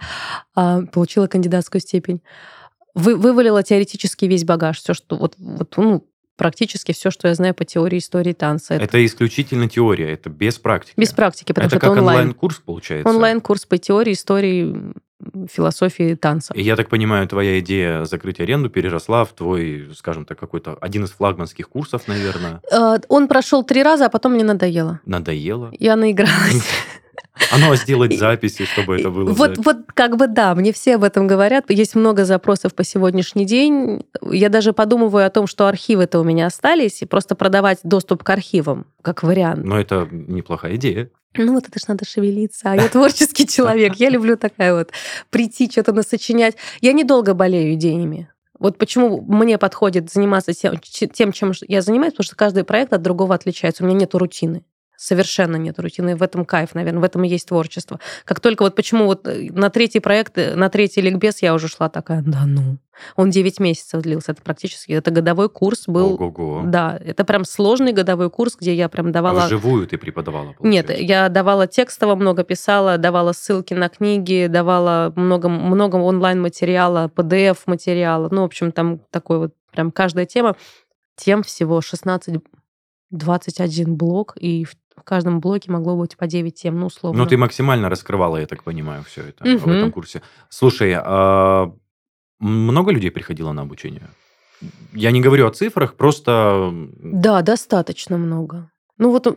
А, получила кандидатскую степень. Вы, вывалила теоретически весь багаж. Все, что вот, вот ну, практически все, что я знаю по теории истории танца. Это, это исключительно теория, это без практики. Без практики, потому это что это онлайн. онлайн-курс получается? Онлайн-курс по теории истории философии танца. И я так понимаю, твоя идея закрыть аренду переросла в твой, скажем так, какой-то один из флагманских курсов, наверное. Э, он прошел три раза, а потом мне надоело. Надоело? Я наигралась. А сделать записи, чтобы это было. Вот, вот как бы да, мне все об этом говорят. Есть много запросов по сегодняшний день. Я даже подумываю о том, что архивы-то у меня остались, и просто продавать доступ к архивам, как вариант. Но это неплохая идея. Ну вот это ж надо шевелиться, а я творческий человек, я люблю такая вот прийти, что-то насочинять. Я недолго болею идеями. Вот почему мне подходит заниматься тем, чем я занимаюсь, потому что каждый проект от другого отличается. У меня нет рутины. Совершенно нет рутины. В этом кайф, наверное, в этом и есть творчество. Как только вот почему вот э, на третий проект, э, на третий ликбез я уже шла такая, да ну. Он 9 месяцев длился. Это практически, это годовой курс был. Ого-го. Да, это прям сложный годовой курс, где я прям давала... А вживую ты преподавала, Нет, получается? я давала текстово, много писала, давала ссылки на книги, давала много, много онлайн-материала, PDF-материала. Ну, в общем, там такой вот прям каждая тема. Тем всего 16 21 блок, и в в каждом блоке могло быть по 9 тем, ну, условно. Ну, ты максимально раскрывала, я так понимаю, все это в Мгм. этом курсе. Слушай, а много людей приходило на обучение? Я не говорю о цифрах, просто... Да, достаточно много. Ну, вот э,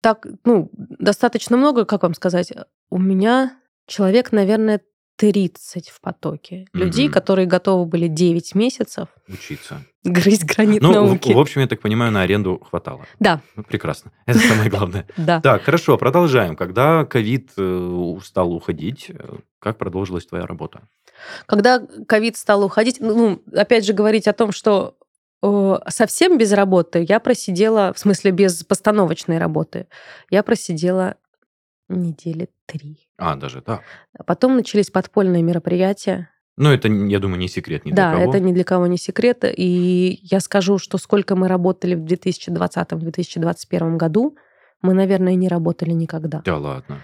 так, ну, достаточно много, как вам сказать, у меня человек, наверное, 30 в потоке. Людей, Мгм. которые готовы были 9 месяцев Учиться. грызть гранит Ну, в, науки. в общем, я так понимаю, на аренду хватало. Да, Ну, прекрасно. Это самое главное. да. Так, хорошо, продолжаем. Когда ковид э, стал уходить, э, как продолжилась твоя работа? Когда ковид стал уходить, ну, опять же, говорить о том, что э, совсем без работы я просидела, в смысле без постановочной работы, я просидела недели три. А, даже так. А потом начались подпольные мероприятия. Ну, это, я думаю, не секрет ни для да, кого. это ни для кого не секрет. И я скажу, что сколько мы работали в 2020-2021 году, мы, наверное, не работали никогда. Да ладно.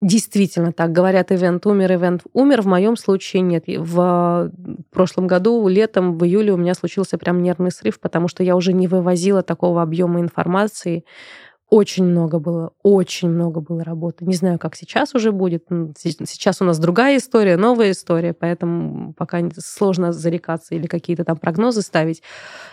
Действительно так. Говорят, ивент умер, ивент умер. В моем случае нет. В прошлом году, летом, в июле у меня случился прям нервный срыв, потому что я уже не вывозила такого объема информации. Очень много было, очень много было работы. Не знаю, как сейчас уже будет. Сейчас у нас другая история, новая история, поэтому пока сложно зарекаться или какие-то там прогнозы ставить.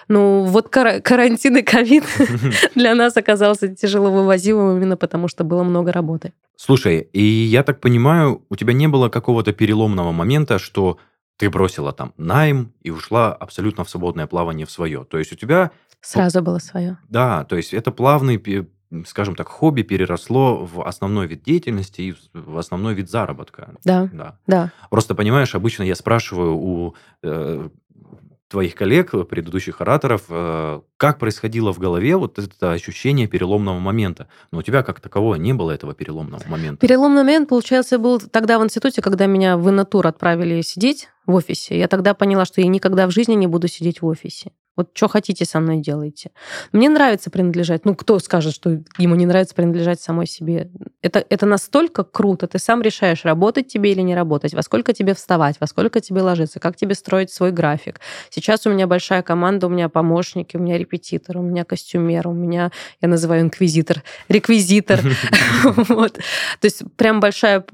Ну, вот кара- карантин и ковид для нас оказался тяжело вывозимым именно потому, что было много работы. Слушай, и я так понимаю, у тебя не было какого-то переломного момента, что ты бросила там найм и ушла абсолютно в свободное плавание в свое. То есть у тебя, Сразу было свое. да, то есть это плавный, скажем так, хобби переросло в основной вид деятельности и в- основной вид заработка. Да, Да. да. Просто понимаешь, обычно я спрашиваю у э, твоих коллег, предыдущих ораторов, э, как происходило в голове вот это ощущение переломного момента. Но у тебя как такового не было этого переломного момента. Переломный момент, получается, был тогда в институте, когда меня в инатур отправили сидеть в офисе. Я тогда поняла, что я никогда в жизни не буду сидеть в офисе. Вот что хотите со мной делайте. Мне нравится принадлежать. Ну, кто скажет, что ему не нравится принадлежать самой себе? Это, это настолько круто. Ты сам решаешь, работать тебе или не работать, во сколько тебе вставать, во сколько тебе ложиться, как тебе строить свой график. Сейчас у меня большая команда, у меня помощники, у меня репетитор, у меня костюмер, у меня, я называю инквизитор, реквизитор. То есть прям большая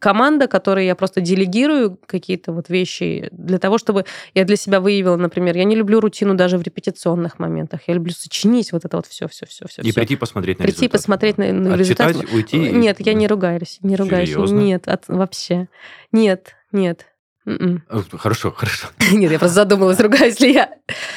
команда, которой я просто делегирую какие-то вот вещи для того, чтобы я для себя выявила, например, я не люблю рутину даже в репетиционных моментах. Я люблю сочинить вот это вот все, все, все, все. И прийти посмотреть на Прийти результат. посмотреть на, на результат. Уйти. и- Нет, я не ругаюсь, не ругаюсь. Серьезно? Нет, от- вообще. Нет, нет. М-м. Э, Хорошо, хорошо. Нет, я просто задумалась, ругаюсь ли я.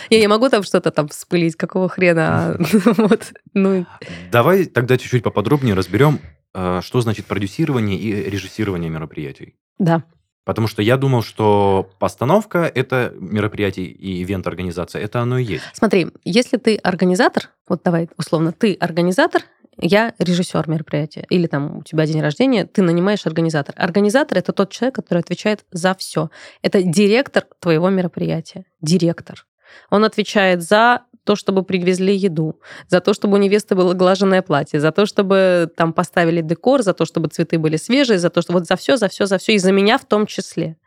Я не могу там что-то там вспылить, какого хрена. Вот, ну, Давай тогда чуть-чуть поподробнее разберем, э, что значит продюсирование и режиссирование мероприятий. да. Потому что я думал, что постановка это мероприятие и ивент-организация, это оно и есть. Смотри, если ты организатор, вот давай условно, ты организатор, я режиссер мероприятия, или там у тебя день рождения, ты нанимаешь организатор. Организатор это тот человек, который отвечает за все. Это директор твоего мероприятия. Директор. Он отвечает за то, чтобы привезли еду, за то, чтобы у невесты было глаженное платье, за то, чтобы там поставили декор, за то, чтобы цветы были свежие, за то, что вот за все, за все, за все, и за меня в том числе.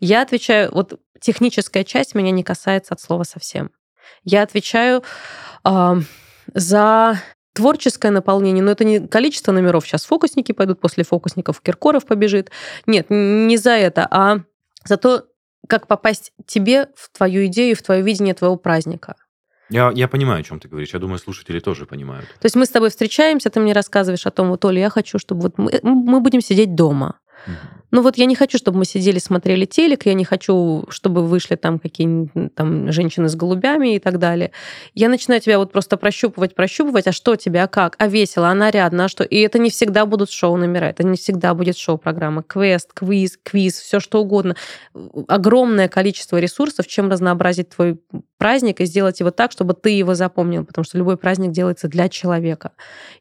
Я отвечаю, вот техническая часть меня не касается от слова совсем. Я отвечаю а, за творческое наполнение, но это не количество номеров. Сейчас фокусники пойдут, после фокусников Киркоров побежит. Нет, не за это, а за то, как попасть тебе в твою идею, в твое видение твоего праздника. Я, я понимаю, о чем ты говоришь. Я думаю, слушатели тоже понимают. То есть мы с тобой встречаемся, ты мне рассказываешь о том, вот, Оля, я хочу, чтобы вот мы, мы будем сидеть дома. Мгм. Ну вот я не хочу, чтобы мы сидели, смотрели телек, я не хочу, чтобы вышли там какие-нибудь там женщины с голубями и так далее. Я начинаю тебя вот просто прощупывать, прощупывать, а что тебе, а как, а весело, а нарядно, а что. И это не всегда будут шоу-номера, это не всегда будет шоу-программа, квест, квиз, квиз, все что угодно. Огромное количество ресурсов, чем разнообразить твой праздник и сделать его так, чтобы ты его запомнил, потому что любой праздник делается для человека.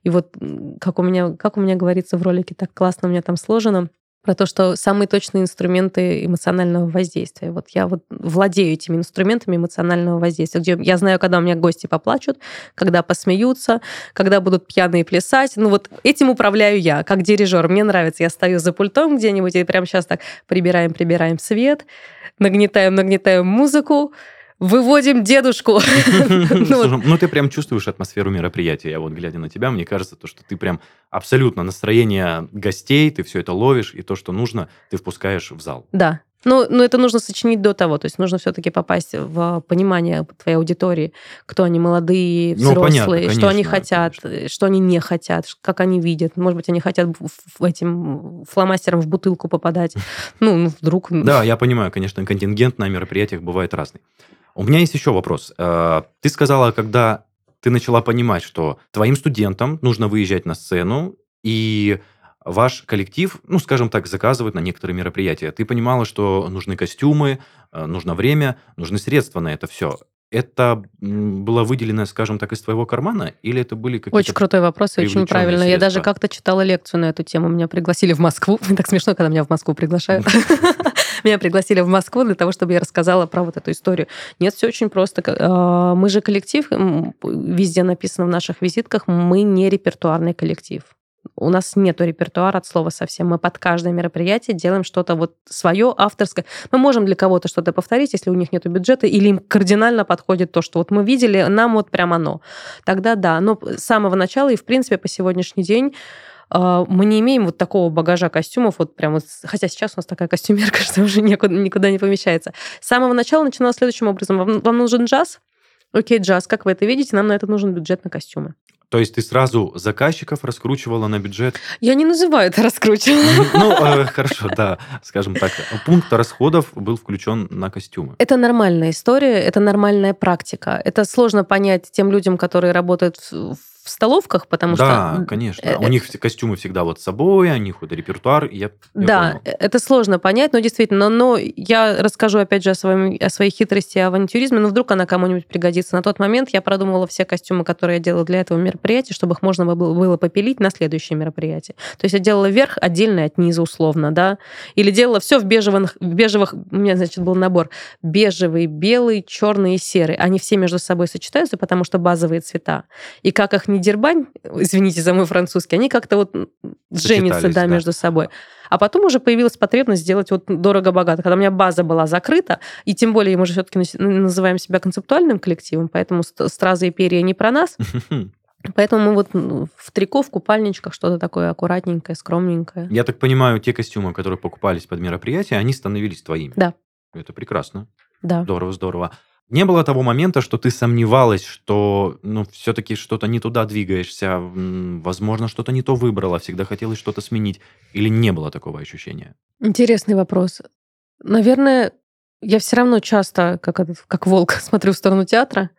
И вот как у меня, как у меня говорится в ролике, так классно у меня там сложено, про то, что самые точные инструменты эмоционального воздействия. Вот я вот владею этими инструментами эмоционального воздействия, где я знаю, когда у меня гости поплачут, когда посмеются, когда будут пьяные плясать. Ну вот этим управляю я, как дирижер. Мне нравится, я стою за пультом где-нибудь и прямо сейчас так прибираем, прибираем свет, нагнетаем, нагнетаем музыку, выводим дедушку. Ну, ну, ты прям чувствуешь атмосферу мероприятия. Я вот, глядя на тебя, мне кажется, то, что ты прям абсолютно настроение гостей, ты все это ловишь, и то, что нужно, ты впускаешь в зал. Да, ну, ну, это нужно сочинить до того. То есть нужно все-таки попасть в понимание твоей аудитории, кто они молодые, взрослые, ну, понятно, конечно, что они хотят, конечно. что они не хотят, как они видят. Может быть, они хотят этим фломастером в бутылку попадать. Ну, ну вдруг. Да, я понимаю, конечно, контингент на мероприятиях бывает разный. У меня есть еще вопрос. Э, ты сказала, когда ты начала понимать, что твоим студентам нужно выезжать на сцену, и ваш коллектив, ну, скажем так, заказывает на некоторые мероприятия. Ты понимала, что нужны костюмы, э, нужно время, нужны средства на это все. Это было выделено, скажем так, из твоего кармана, или это были какие-то... Очень крутой вопрос, и очень правильно. Средства? Я даже как-то читала лекцию на эту тему. Меня пригласили в Москву. Так смешно, когда меня в Москву приглашают. Меня пригласили в Москву для того, чтобы я рассказала про вот эту историю. Нет, все очень просто. А, мы же коллектив, везде написано в наших визитках, мы не репертуарный коллектив. У нас нет репертуара от слова совсем. Мы под каждое мероприятие делаем что-то вот свое, авторское. Мы можем для кого-то что-то повторить, если у них нет бюджета, или им кардинально подходит то, что вот мы видели, нам вот прям оно. Тогда да. Но с самого начала и, в принципе, по сегодняшний день мы не имеем вот такого багажа костюмов, вот прям вот, хотя сейчас у нас такая костюмерка, что уже никуда, никуда не помещается. С самого начала начиналось следующим образом. Вам, вам нужен джаз? Окей, джаз, как вы это видите, нам на это нужен бюджет на костюмы. То есть ты сразу заказчиков раскручивала на бюджет? Я не называю это раскручивала. Ну, э, хорошо, да. Скажем так, пункт расходов был включен на костюмы. Это нормальная история, это нормальная практика. Это сложно понять тем людям, которые работают в в столовках, потому да, что... Да, конечно. Э, У них костюмы всегда вот с собой, у них вот репертуар. Я, я да, понял. это сложно понять, но действительно, но я расскажу опять же о, своем, о своей хитрости и авантюризме, но вдруг она кому-нибудь пригодится. На тот момент я продумывала все костюмы, которые я делала для этого мероприятия, чтобы их можно было, было попилить на следующее мероприятие. То есть я делала верх отдельно от низа условно, да, или делала все в бежевых, в бежевых, у меня, значит, был набор бежевый, белый, черный и серый. Они все между собой сочетаются, потому что базовые цвета. И как их не дербань, извините за мой французский, они как-то вот женятся, да, да, между собой. А потом уже появилась потребность сделать вот дорого-богато. Когда у меня база была закрыта, и тем более мы же все-таки называем себя концептуальным коллективом, поэтому стразы и перья не про нас. Поэтому мы вот в трико, в купальничках что-то такое аккуратненькое, скромненькое. Я так понимаю, те костюмы, которые покупались под мероприятие, они становились твоими. Да. Это прекрасно. Да. Здорово, здорово. Не было того момента, что ты сомневалась, что ну, все-таки что-то не туда двигаешься, возможно, что-то не то выбрала, всегда хотелось что-то сменить, или не было такого ощущения? Интересный вопрос. Наверное, я все равно часто, как, как волк, смотрю в сторону театра,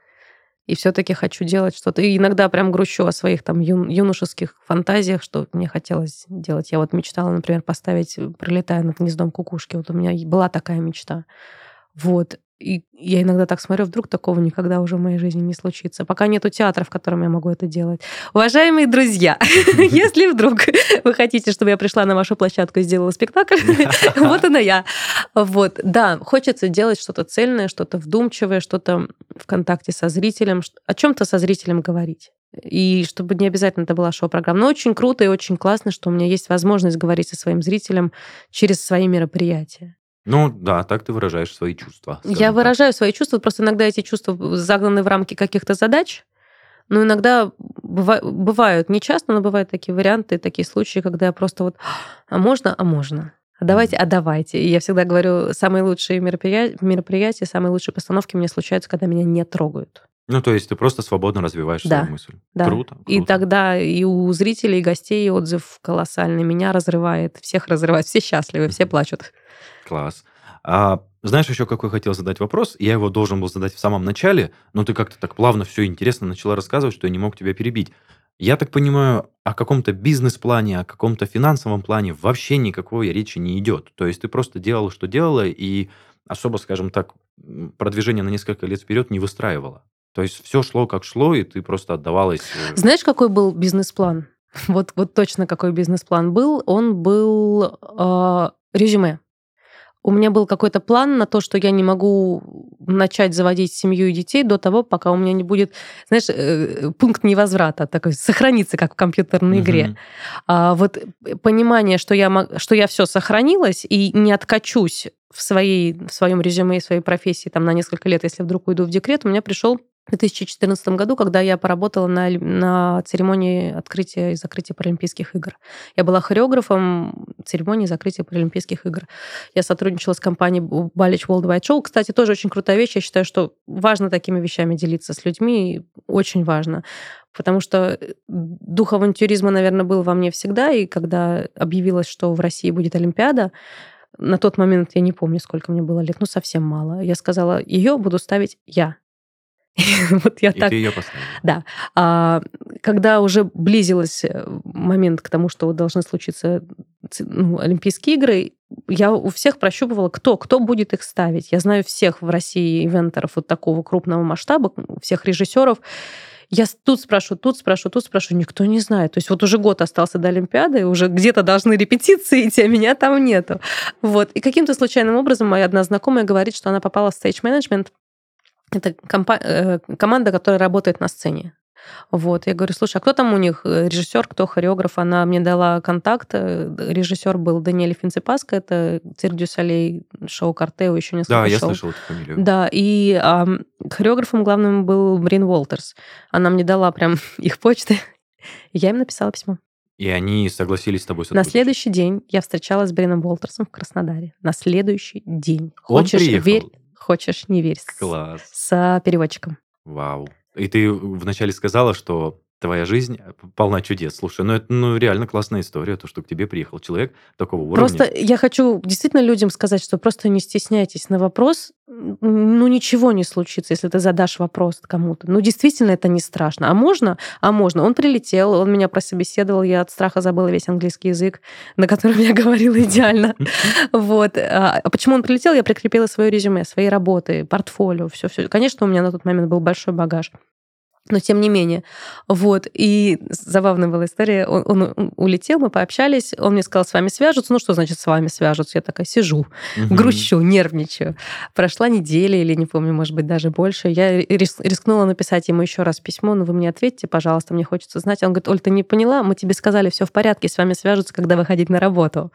и все-таки хочу делать что-то. И иногда прям грущу о своих там ю, юношеских фантазиях, что мне хотелось делать. Я вот мечтала, например, поставить, пролетая над гнездом кукушки. Вот у меня была такая мечта. Вот. И я иногда так смотрю, вдруг такого никогда уже в моей жизни не случится. Пока нету театра, в котором я могу это делать. Уважаемые друзья, если вдруг вы хотите, чтобы я пришла на вашу площадку и сделала спектакль, вот она я. Вот, да, хочется делать что-то цельное, что-то вдумчивое, что-то в контакте со зрителем, о чем-то со зрителем говорить. И чтобы не обязательно это была шоу-программа. Но очень круто и очень классно, что у меня есть возможность говорить со своим зрителем через свои мероприятия. Ну да, так ты выражаешь свои чувства. Я так. выражаю свои чувства, просто иногда эти чувства загнаны в рамки каких-то задач, но иногда быва- бывают, не часто, но бывают такие варианты, такие случаи, когда я просто вот, а можно, а можно. А давайте, а давайте. И я всегда говорю, самые лучшие мероприятия, мероприятия, самые лучшие постановки мне случаются, когда меня не трогают. Ну, то есть ты просто свободно развиваешь Да, свою мысль. Да. Круто, И круто. тогда и у зрителей, и гостей отзыв колоссальный. Меня разрывает, всех разрывает, все счастливы, все плачут. Класс. А, знаешь, еще какой хотел задать вопрос? Я его должен был задать в самом начале, но ты как-то так плавно все интересно начала рассказывать, что я не мог тебя перебить. Я так понимаю, о каком-то бизнес-плане, о каком-то финансовом плане вообще никакой речи не идет. То есть ты просто делала, что делала, и особо, скажем так, продвижение на несколько лет вперед не выстраивала. То есть все шло как шло, и ты просто отдавалась... э, Знаешь, какой был бизнес-план? Вот, вот точно какой бизнес-план был. Он был э, резюме. У меня был какой-то план на то, что я не могу начать заводить семью и детей до того, пока у меня не будет, знаешь, э, пункт невозврата, такой, сохраниться, как в компьютерной игре. мгм. А вот понимание, что я, что я все сохранилась и не откачусь в, своей, в своем резюме и своей профессии там, на несколько лет, если вдруг уйду в декрет, у меня пришел в 2014 году, когда я поработала на, на церемонии открытия и закрытия Паралимпийских игр. Я была хореографом церемонии закрытия Паралимпийских игр. Я сотрудничала с компанией Балич Worldwide Show. Кстати, тоже очень крутая вещь. Я считаю, что важно такими вещами делиться с людьми. Очень важно. Потому что э, дух авантюризма, наверное, был во мне всегда. И когда объявилось, что в России будет Олимпиада, на тот момент, я не помню, сколько мне было лет, ну, совсем мало. Я сказала, ее буду ставить я. Вот я И так ты ее поставила. да. А когда уже близился момент к тому, что должны случиться ну, Олимпийские игры, я у всех прощупывала, кто, кто будет их ставить. Я знаю всех в России ивентеров вот такого крупного масштаба, всех режиссеров. Я тут спрошу, тут спрошу, тут спрошу, никто не знает. То есть вот уже год остался до Олимпиады, уже где-то должны репетиции идти, а меня там нету. Вот. И каким-то случайным образом моя одна знакомая говорит, что она попала в стейдж-менеджмент. Это компа- э, команда, которая работает на сцене. Вот, я говорю, слушай, а кто там у них э, режиссер, кто хореограф? Она мне дала контакт. э, Режиссер был Даниэле Финци Паска, это Cirque du Soleil, шоу Corteo, еще несколько Да, я шоу. слышал эту фамилию. Да, и ам, хореографом главным был Брин Уолтерс. Она мне дала прям их почты. Я им написала письмо. И они согласились с тобой На следующий день я встречалась с Брином Уолтерсом в Краснодаре. На следующий день. Он Хочешь приехал? верь, хочешь не верь. С- Класс. С переводчиком. Вау. И ты вначале сказала, что твоя жизнь полна чудес. Слушай, ну это ну, реально классная история, то, что к тебе приехал человек такого уровня. Просто я хочу действительно людям сказать, что просто не стесняйтесь на вопрос. Ну, ничего не случится, если ты задашь вопрос кому-то. Ну, действительно, это не страшно. А можно? А можно. Он прилетел, он меня прособеседовал, я от страха забыла весь английский язык, на котором я говорила идеально. Вот. А почему он прилетел? Я прикрепила свое резюме, свои работы, портфолио, все, все. Конечно, у меня на тот момент был большой багаж. Но тем не менее. Вот. И забавная была история. Он, он улетел, мы пообщались. Он мне сказал, с вами свяжутся. Ну, что значит с вами свяжутся? Я такая сижу, Мгм. грущу, нервничаю. Прошла неделя или, не помню, может быть, даже больше. Я рис- рискнула написать ему еще раз письмо. Ну, вы мне ответьте, пожалуйста, мне хочется знать. Он говорит, Оль, ты не поняла? Мы тебе сказали, все в порядке, с вами свяжутся, когда выходить на работу.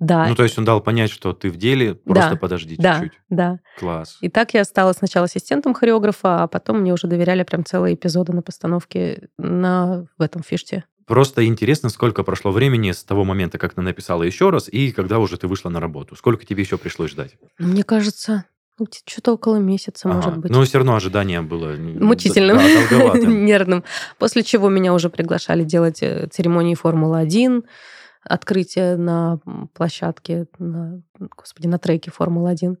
Да, Ну, то есть он дал понять, что ты в деле, просто Да, подожди да, чуть-чуть. да. Класс. И так я стала сначала ассистентом хореографа, а потом мне уже доверяли прям целые эпизоды на постановке на, в этом фиште. Просто интересно, сколько прошло времени с того момента, как ты написала еще раз, и когда уже ты вышла на работу. Сколько тебе еще пришлось ждать? Ну, Мне кажется, ну, что-то около месяца, может Ага. быть. Но все равно ожидание было... мучительным, да, нервным. После чего меня уже приглашали делать э, церемонии Формулы-1, открытие на площадке, на, господи, на треке Формулы-1.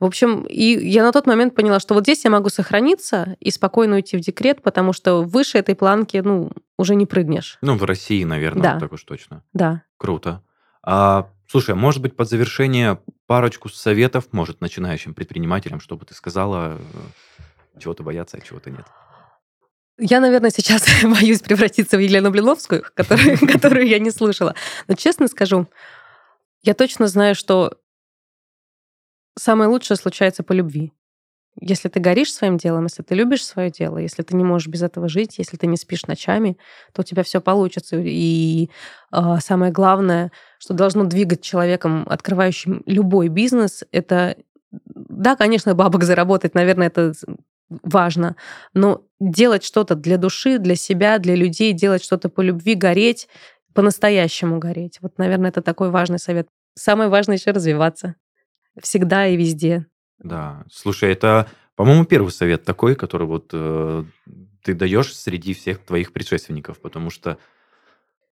В общем, и я на тот момент поняла, что вот здесь я могу сохраниться и спокойно уйти в декрет, потому что выше этой планки, ну, уже не прыгнешь. Ну, в России, наверное, Да. так уж точно. Да. Круто. А, слушай, может быть, под завершение парочку советов, может, начинающим предпринимателям, чтобы ты сказала, э, чего-то бояться, а чего-то нет. Я, наверное, сейчас боюсь превратиться в Елену Блиновскую, которую, которую я не слушала. Но честно скажу, я точно знаю, что самое лучшее случается по любви. Если ты горишь своим делом, если ты любишь свое дело, если ты не можешь без этого жить, если ты не спишь ночами, то у тебя все получится. И э, самое главное, что должно двигать человеком, открывающим любой бизнес, это, да, конечно, бабок заработать, наверное, это важно, но делать что-то для души, для себя, для людей, делать что-то по любви, гореть, по-настоящему гореть. Вот, наверное, это такой важный совет. Самое важное еще развиваться. Всегда и везде. Да, слушай, это По-моему, первый совет такой, который вот э, ты даешь среди всех твоих предшественников, потому что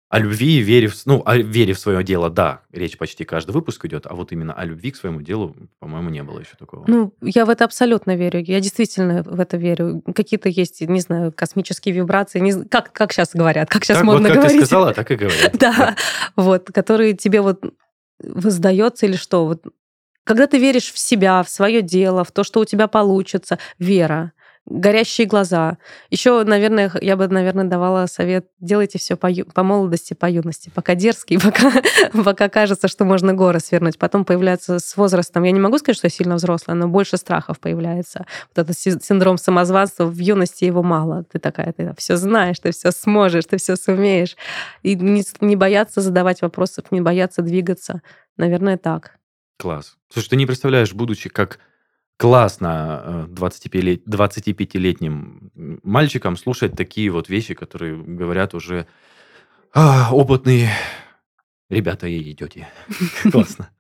о любви, вере в, ну, о вере в свое дело, да, речь почти каждый выпуск идет, а вот именно о любви к своему делу, по-моему, не было еще такого. Ну, я в это абсолютно верю. Я действительно в это верю. Какие-то есть, не знаю, космические вибрации, не, как, как сейчас говорят, как сейчас так модно вот, как говорить. ты сказала, так и говорят. Да, вот, которые тебе вот воздается или что. Вот, когда ты веришь в себя, в свое дело, в то, что у тебя получится, вера горящие глаза. Еще, наверное, я бы, наверное, давала совет, делайте все по, ю- по молодости, по юности, пока дерзкий, пока, пока кажется, что можно горы свернуть. Потом появляется с возрастом, я не могу сказать, что я сильно взрослая, но больше страхов появляется. Вот этот си- синдром самозванства, в юности его мало. Ты такая, ты все знаешь, ты все сможешь, ты все сумеешь. И не, не бояться задавать вопросы, не бояться двигаться. Наверное, так. Класс. Слушай, ты не представляешь, будучи как классно э, 25-лет- 25-летним мальчиком слушать такие вот вещи, которые говорят уже «А, опытные ребята и тети. Классно.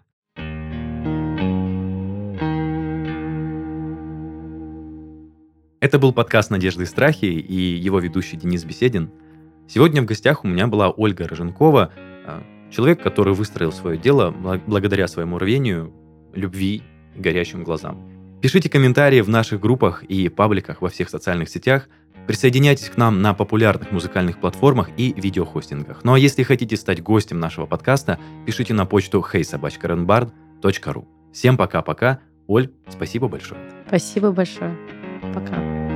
Это был подкаст «Надежды и страхи» и его ведущий Денис Беседин. Сегодня в гостях у меня была Ольга Роженкова, э, человек, который выстроил свое дело бла- благодаря своему рвению, любви и горящим глазам. Пишите комментарии в наших группах и пабликах во всех социальных сетях, присоединяйтесь к нам на популярных музыкальных платформах и видеохостингах. Ну а если хотите стать гостем нашего подкаста, пишите на почту heysobachkarenbard.ru. Всем пока-пока. Оль, спасибо большое. Спасибо большое. Пока.